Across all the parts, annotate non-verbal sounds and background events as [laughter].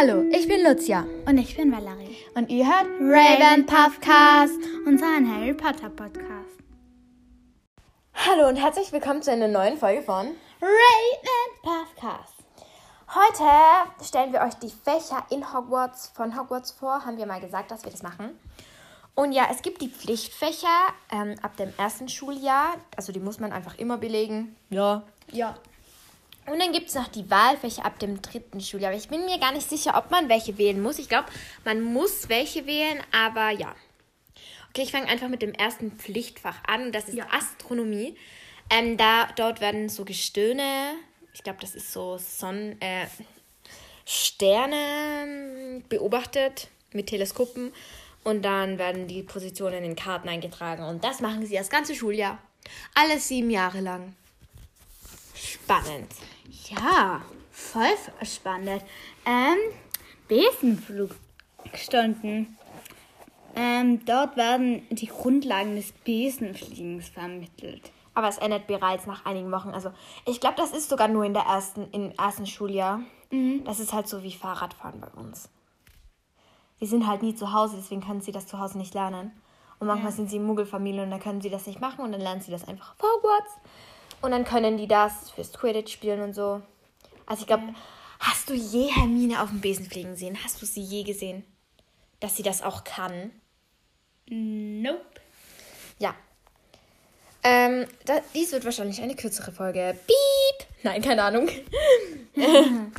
Hallo, ich bin Lucia. Und ich bin Valerie. Und ihr hört Raven Puffcast. Unseren Harry Potter Podcast. Hallo und herzlich willkommen zu einer neuen Folge von Raven Puffcast. Heute stellen wir euch die Fächer in Hogwarts von Hogwarts vor. Haben wir mal gesagt, dass wir das machen. Und ja, es gibt die Pflichtfächer ähm, ab dem ersten Schuljahr. Also die muss man einfach immer belegen. Ja. Ja. Und dann gibt es noch die Wahlfächer ab dem dritten Schuljahr. Aber ich bin mir gar nicht sicher, ob man welche wählen muss. Ich glaube, man muss welche wählen, aber ja. Okay, ich fange einfach mit dem ersten Pflichtfach an. Das ist Ja. Astronomie. Ähm, da, dort werden so Gestirne, ich glaube, das ist so Sonnen, äh, Sterne beobachtet mit Teleskopen. Und dann werden die Positionen in Karten eingetragen. Und das machen sie das ganze Schuljahr. Alles sieben Jahre lang. Spannend. Ja, voll spannend. Ähm, Besenflugstunden. Ähm, dort werden die Grundlagen des Besenfliegens vermittelt. Aber es endet bereits nach einigen Wochen. Also ich glaube, das ist sogar nur in der ersten, im ersten Schuljahr. Das ist halt so wie Fahrradfahren bei uns. Sie sind halt nie zu Hause, deswegen können sie das zu Hause nicht lernen. Und manchmal sind sie Muggelfamilie und dann können sie das nicht machen und dann lernen sie das einfach Hogwarts. Und dann können die das fürs Quidditch spielen und so. Also ich glaube, hast du je Hermine auf dem Besen fliegen sehen? Hast du sie je gesehen? Dass sie das auch kann? Nope. Ja. Ähm, da, dies wird wahrscheinlich eine kürzere Folge. Piep! Nein, keine Ahnung. [laughs]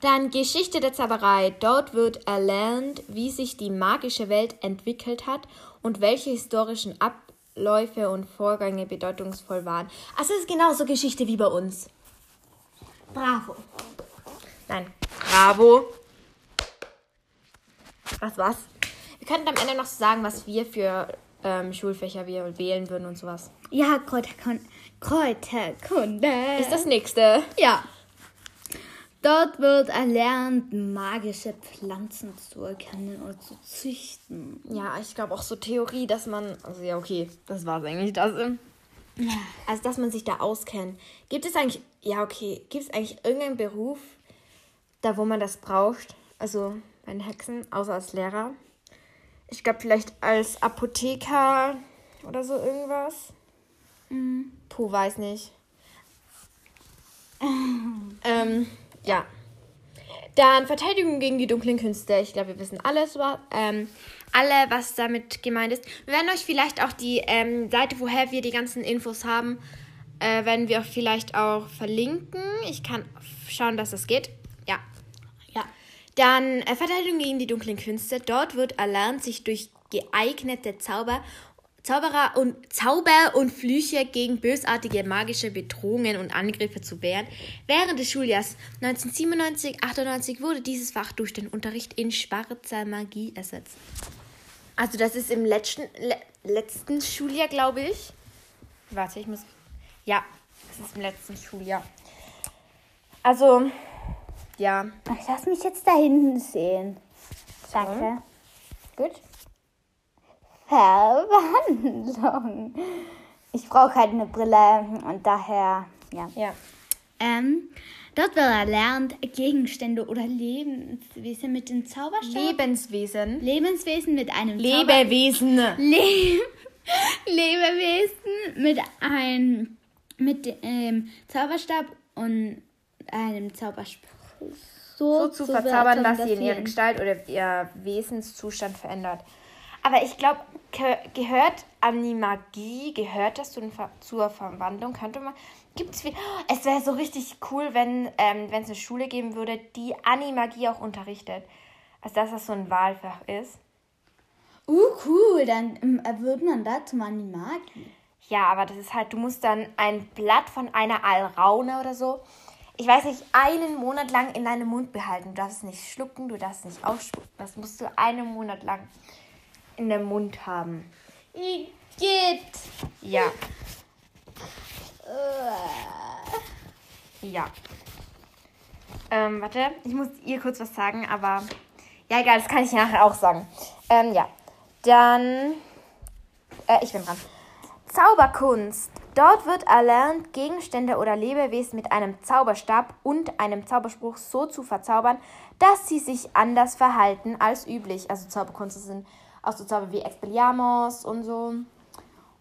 Dann Geschichte der Zauberei. Dort wird erlernt, wie sich die magische Welt entwickelt hat und welche historischen Abläufe und Vorgänge bedeutungsvoll waren. Also es ist genauso Geschichte wie bei uns. Bravo. Nein. Bravo. Was was? Wir könnten am Ende noch sagen, was wir für ähm, Schulfächer wir wählen würden und sowas. Ja, Kräuterkunde. Kräuterkunde. Ist das nächste. Ja. Dort wird erlernt, magische Pflanzen zu erkennen und zu züchten. Ja, ich glaube auch so Theorie, dass man. Also ja, okay, das war es eigentlich. Das, ähm, also, dass man sich da auskennt. Gibt es eigentlich. Ja, okay. Gibt es eigentlich irgendeinen Beruf, da wo man das braucht? Also bei den Hexen, außer als Lehrer? Ich glaube, vielleicht als Apotheker oder so irgendwas. Puh, weiß nicht. [laughs] ähm, ja. Dann Verteidigung gegen die dunklen Künste. Ich glaube, wir wissen alles, wa- ähm, alle, was damit gemeint ist. Wir werden euch vielleicht auch die ähm, Seite, woher wir die ganzen Infos haben, äh, werden wir vielleicht auch verlinken. Ich kann schauen, dass das geht. Ja. Ja. Dann äh, Verteidigung gegen die dunklen Künste. Dort wird erlernt, sich durch geeignete Zauber, Zauberer und Zauber und Flüche gegen bösartige magische Bedrohungen und Angriffe zu wehren. Während des Schuljahrs 1997-98 wurde dieses Fach durch den Unterricht in schwarzer Magie ersetzt. Also das ist im letzten, le letzten Schuljahr, glaube ich. Warte, ich muss. Ja, das ist im letzten Schuljahr. Also, ja. Ich lass mich jetzt da hinten sehen. Danke. Gut. Verwandlung. Ich brauche halt eine Brille und daher, ja. Ja. Ähm, dort wird erlernt, Gegenstände oder Lebenswesen mit dem Zauberstab. Lebenswesen. Lebenswesen mit einem Lebewesen. Zauber Le [laughs] Lebewesen mit einem mit dem Zauberstab und einem Zauberspruch So zu verzaubern, dass sie in ihrer ihre Gestalt oder ihr Wesenszustand verändert. Aber ich glaube, gehört an die Magie, gehört das zur Verwandlung? Könnte man. Gibt's viel. Es wäre so richtig cool, wenn ähm, es eine Schule geben würde, die Animagie auch unterrichtet. Also, dass das so ein Wahlfach ist. Uh, cool, dann ähm, wird man da zum Animagi. Ja, aber das ist halt, du musst dann ein Blatt von einer Alraune oder so, ich weiß nicht, einen Monat lang in deinem Mund behalten. Du darfst es nicht schlucken, du darfst es nicht ausspucken. Das musst du einen Monat lang in dem Mund haben. Geht. Ja, ja. Ähm, warte, ich muss ihr kurz was sagen, aber ja, egal, das kann ich nachher auch sagen. Ähm, ja, dann, äh, ich bin dran. Zauberkunst. Dort wird erlernt, Gegenstände oder Lebewesen mit einem Zauberstab und einem Zauberspruch so zu verzaubern, dass sie sich anders verhalten als üblich. Also Zauberkunst sind auch so Zauber wie Expelliarmus und so.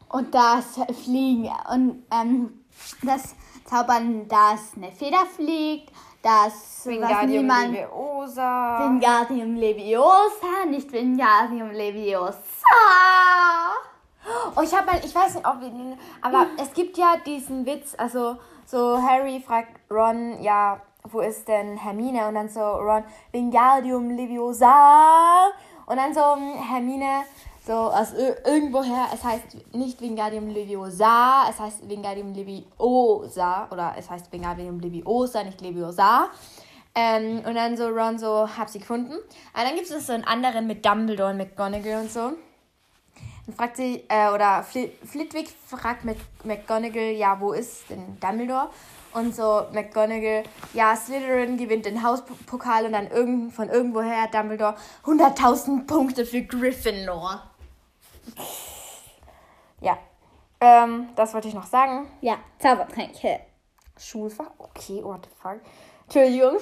Und das Fliegen und ähm, das Zaubern, dass eine Feder fliegt, das Wingardium was niemand Leviosa. Wingardium Leviosa, nicht Wingardium Leviosa. Oh, ich habe mal, ich weiß nicht, ob wir den, aber es gibt ja diesen Witz, also so Harry fragt Ron, ja, wo ist denn Hermine? Und dann so Ron, Wingardium Leviosa. Und dann so hm, Hermine, so aus ir- irgendwoher, es heißt nicht Wingardium Leviosa, es heißt Wingardium Leviosa, oder es heißt Wingardium Leviosa, nicht Leviosa. Ähm, und dann so Ron so, hab sie gefunden. Aber dann gibt es so einen anderen mit Dumbledore und McGonagall und so. Dann fragt sie, äh, oder Fli Flitwick fragt Mc McGonagall, ja, wo ist denn Dumbledore? Und so McGonagall, ja, Slytherin gewinnt den Hauspokal und dann irgend, von irgendwoher Dumbledore 100.000 Punkte für Gryffindor. Ja, ähm, das wollte ich noch sagen. Ja, Zaubertränke. Schulfach, okay, what the fuck. Entschuldigung.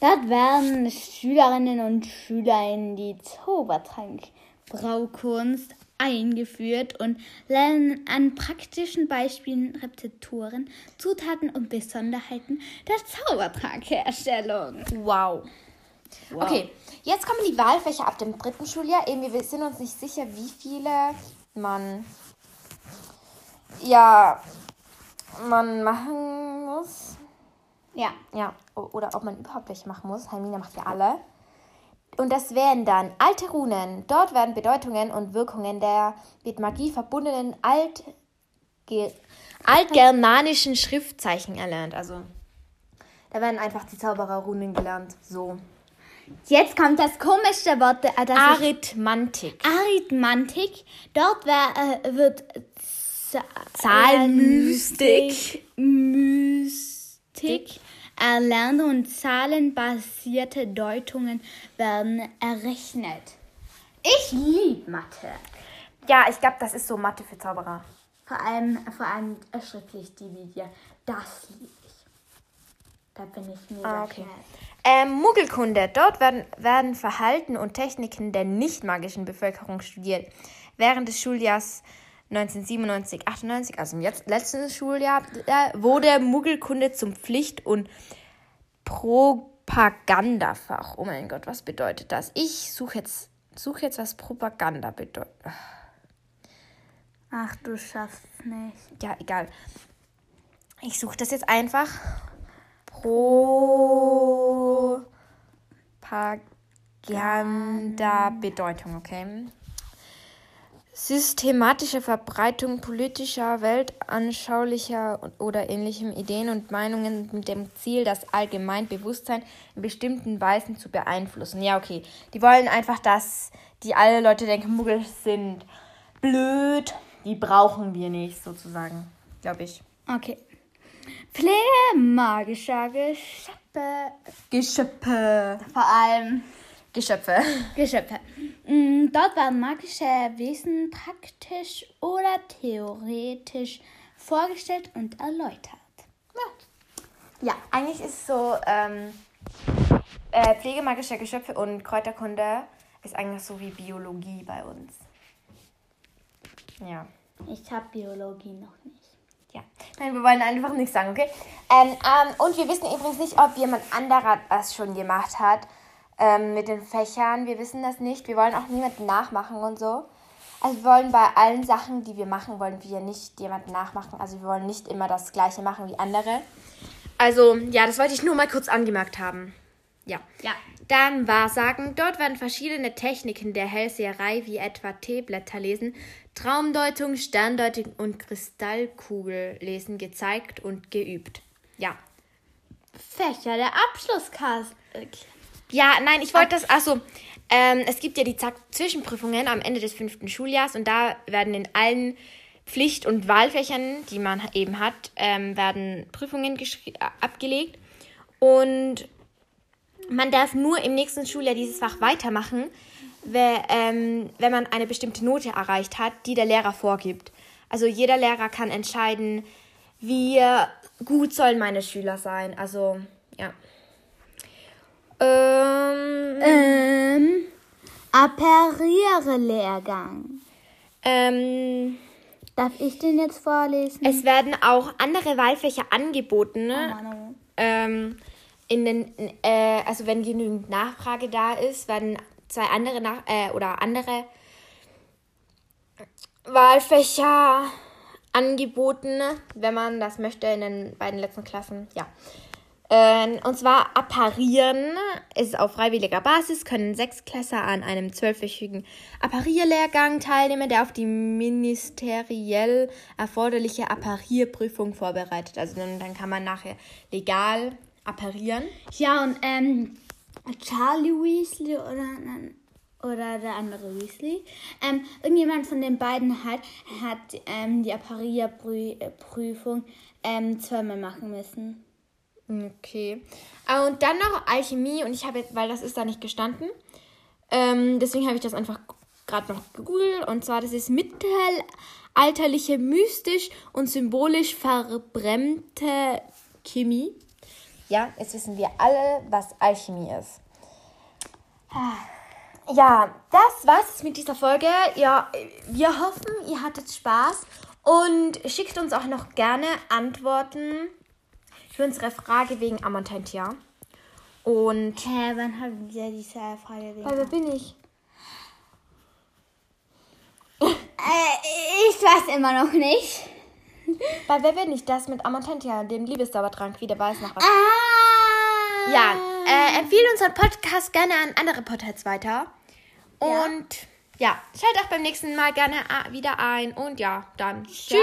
Dort werden Schülerinnen und Schüler in die Zaubertrank-Braukunst eingeführt und lernen an praktischen Beispielen Rezepturen, Zutaten und Besonderheiten der Zaubertrankherstellung. Wow. Okay, jetzt kommen die Wahlfächer ab dem dritten Schuljahr. Eben, wir sind uns nicht sicher, wie viele man ja man machen. Ja, Ja, oder ob man überhaupt welche machen muss. Hermine macht ja alle. Und das wären dann alte Runen. Dort werden Bedeutungen und Wirkungen der mit Magie verbundenen alt, ge, altgermanischen Schriftzeichen erlernt. Also, da werden einfach die Zaubererrunen gelernt. So. jetzt kommt das komische Wort, äh, das Arithmantik. Arithmantik. Dort wär, äh, wird Z Zahlenmystik. Mystik erlernt und zahlenbasierte Deutungen werden errechnet. Ich liebe Mathe. Ja, ich glaube, das ist so Mathe für Zauberer. Vor allem, vor allem schriftlich dividieren. Das liebe ich. Da bin ich mega Ah, okay. Ähm, Muggelkunde. Dort werden, werden Verhalten und Techniken der nicht magischen Bevölkerung studiert. Während des Schuljahrs 1997, 98, also im jetzt, letzten Schuljahr, äh, wurde Muggelkunde zum Pflicht- und Propagandafach. Oh mein Gott, was bedeutet das? Ich suche jetzt, suche jetzt, was Propaganda bedeutet. Ach, du schaffst es nicht. Ja, egal. Ich suche das jetzt einfach. Pro Propaganda-Bedeutung, okay? Systematische Verbreitung politischer, weltanschaulicher oder ähnlichem Ideen und Meinungen mit dem Ziel, das Allgemeinbewusstsein in bestimmten Weisen zu beeinflussen. Ja, okay. Die wollen einfach, dass die alle Leute denken, Muggel sind blöd. Die brauchen wir nicht, sozusagen. Glaube ich. Okay. Pflege magischer Geschöpfe. Geschöpfe. Vor allem Geschöpfe. Geschöpfe. Mm, Dort werden magische Wesen praktisch oder theoretisch vorgestellt und erläutert. Ja, eigentlich ist so, ähm, äh, Pflege magischer Geschöpfe und Kräuterkunde ist eigentlich so wie Biologie bei uns. Ja. Ich habe Biologie noch nicht. Ja. Nein, wir wollen einfach nichts sagen, okay? Ähm, ähm, und wir wissen übrigens nicht, ob jemand anderer das schon gemacht hat ähm, mit den Fächern. Wir wissen das nicht. Wir wollen auch niemanden nachmachen und so. Also wir wollen bei allen Sachen, die wir machen, wollen wir nicht jemanden nachmachen. Also wir wollen nicht immer das gleiche machen wie andere. Also, ja, das wollte ich nur mal kurz angemerkt haben. Ja. Ja. Dann Wahrsagen. Dort werden verschiedene Techniken der Hellseherei, wie etwa Teeblätter lesen, Traumdeutung, Sterndeutung und Kristallkugellesen gezeigt und geübt. Ja. Fächer der Abschlusskasse. Ja, nein, ich wollte das. Achso, ähm, es gibt ja die Zack Zwischenprüfungen am Ende des fünften Schuljahrs und da werden in allen Pflicht- und Wahlfächern, die man eben hat, ähm, werden Prüfungen abgelegt. Und man darf nur im nächsten Schuljahr dieses Fach weitermachen, we- ähm, wenn man eine bestimmte Note erreicht hat, die der Lehrer vorgibt. Also jeder Lehrer kann entscheiden, wie gut sollen meine Schüler sein. Also, ja. Ähm, Ähm, Appariere-Lehrgang. ähm, Darf ich den jetzt vorlesen? es werden auch andere Wahlfächer angeboten. Ne? Manu. ähm, in den, äh, also wenn genügend Nachfrage da ist, werden zwei andere nach äh, oder andere Wahlfächer angeboten, wenn man das möchte in den beiden letzten Klassen. Ja. Ähm, und zwar apparieren ist auf freiwilliger Basis, können Sechsklässer an einem zwölfwöchigen Apparierlehrgang teilnehmen, der auf die ministeriell erforderliche Apparierprüfung vorbereitet. Also dann, dann kann man nachher legal apparieren. Ja, und ähm, Charlie Weasley oder, oder der andere Weasley, ähm, irgendjemand von den beiden hat, hat ähm, die Apparierprüfung ähm, zweimal machen müssen. Okay. Ah, Und dann noch Alchemie und ich habe jetzt, weil das ist da nicht gestanden, ähm, deswegen habe ich das einfach gerade noch gegoogelt und zwar das ist mittelalterliche, mystisch und symbolisch verbrennte Chemie. Ja, jetzt wissen wir alle, was Alchemie ist. Ja, das war's mit dieser Folge. Ja, wir hoffen, ihr hattet Spaß und schickt uns auch noch gerne Antworten für unsere Frage wegen Amantentia. Und Hä, wann haben wir diese Frage? bei wer bin ich? Äh, ich weiß immer noch nicht. Bei wer bin ich? Das mit Amantentia, dem Liebesdauertrank, wie der weiß noch was. Ah! Ja, äh, empfehle unseren Podcast gerne an andere Podcasts weiter. Und ja, schalt auch beim nächsten Mal gerne wieder ein. Und ja, dann tschüss.